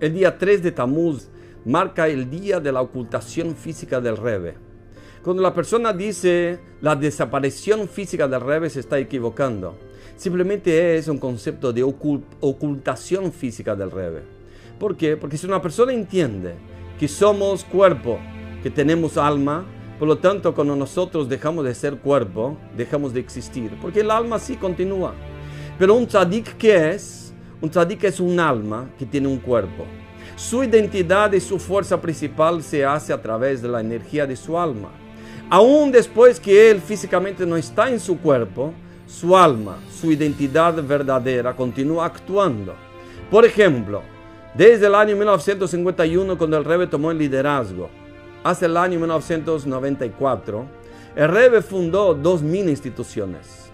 El día 3 de Tamuz marca el día de la ocultación física del Rebe. Cuando la persona dice la desaparición física del Rebe se está equivocando. Simplemente es un concepto de ocultación física del Rebe. ¿Por qué? Porque si una persona entiende que somos cuerpo, que tenemos alma, por lo tanto cuando nosotros dejamos de ser cuerpo, dejamos de existir. Porque el alma sí continúa. Pero un tzadik, ¿qué es? Un tzadik es un alma que tiene un cuerpo. Su identidad y su fuerza principal se hace a través de la energía de su alma. Aún después que él físicamente no está en su cuerpo, su alma, su identidad verdadera continúa actuando. Por ejemplo, desde el año 1951, cuando el Rebbe tomó el liderazgo, hasta el año 1994, el Rebbe fundó dos mini instituciones.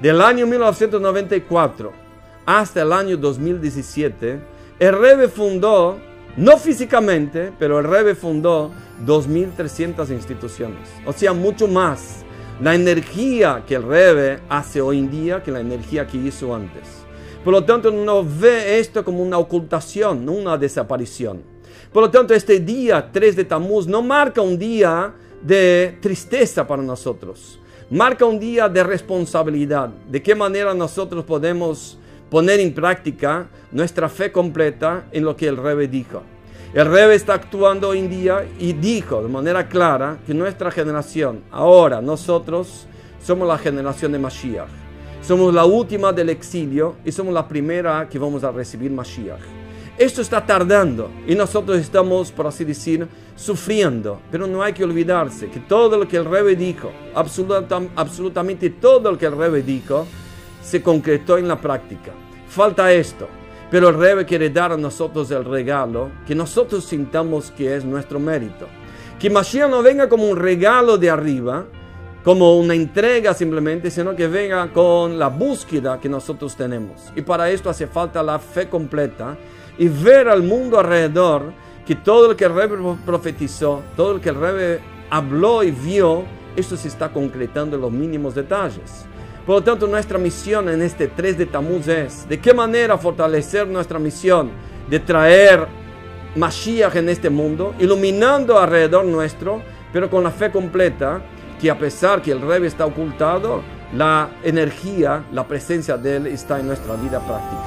Del año 1994 hasta el año 2017, el Rebbe fundó, no físicamente, pero el Rebbe fundó 2.300 instituciones. O sea, mucho más la energía que el Rebbe hace hoy en día que la energía que hizo antes. Por lo tanto, no ve esto como una ocultación, no una desaparición. Por lo tanto, este día 3 de Tammuz no marca un día de tristeza para nosotros. Marca un día de responsabilidad. De qué manera nosotros podemos poner en práctica nuestra fe completa en lo que el Rebe dijo. El Rebe está actuando hoy en día y dijo de manera clara que nuestra generación, ahora nosotros, somos la generación de Mashiach. Somos la última del exilio y somos la primera que vamos a recibir Mashiach. Esto está tardando y nosotros estamos, por así decir, sufriendo. Pero no hay que olvidarse que todo lo que el Rebe dijo, absolutamente todo lo que el Rebe dijo, se concretó en la práctica. Falta esto. Pero el Rebe quiere dar a nosotros el regalo que nosotros sintamos que es nuestro mérito. Que Mashiach no venga como un regalo de arriba, como una entrega simplemente, sino que venga con la búsqueda que nosotros tenemos. Y para esto hace falta la fe completa y ver al mundo alrededor que todo lo que el Rebe profetizó, todo lo que el Rebe habló y vio, esto se está concretando en los mínimos detalles. Por lo tanto, nuestra misión en este 3 de Tamuz es de qué manera fortalecer nuestra misión de traer Mashiach en este mundo, iluminando alrededor nuestro, pero con la fe completa que a pesar que el Rebe está ocultado, la energía, la presencia de Él está en nuestra vida práctica.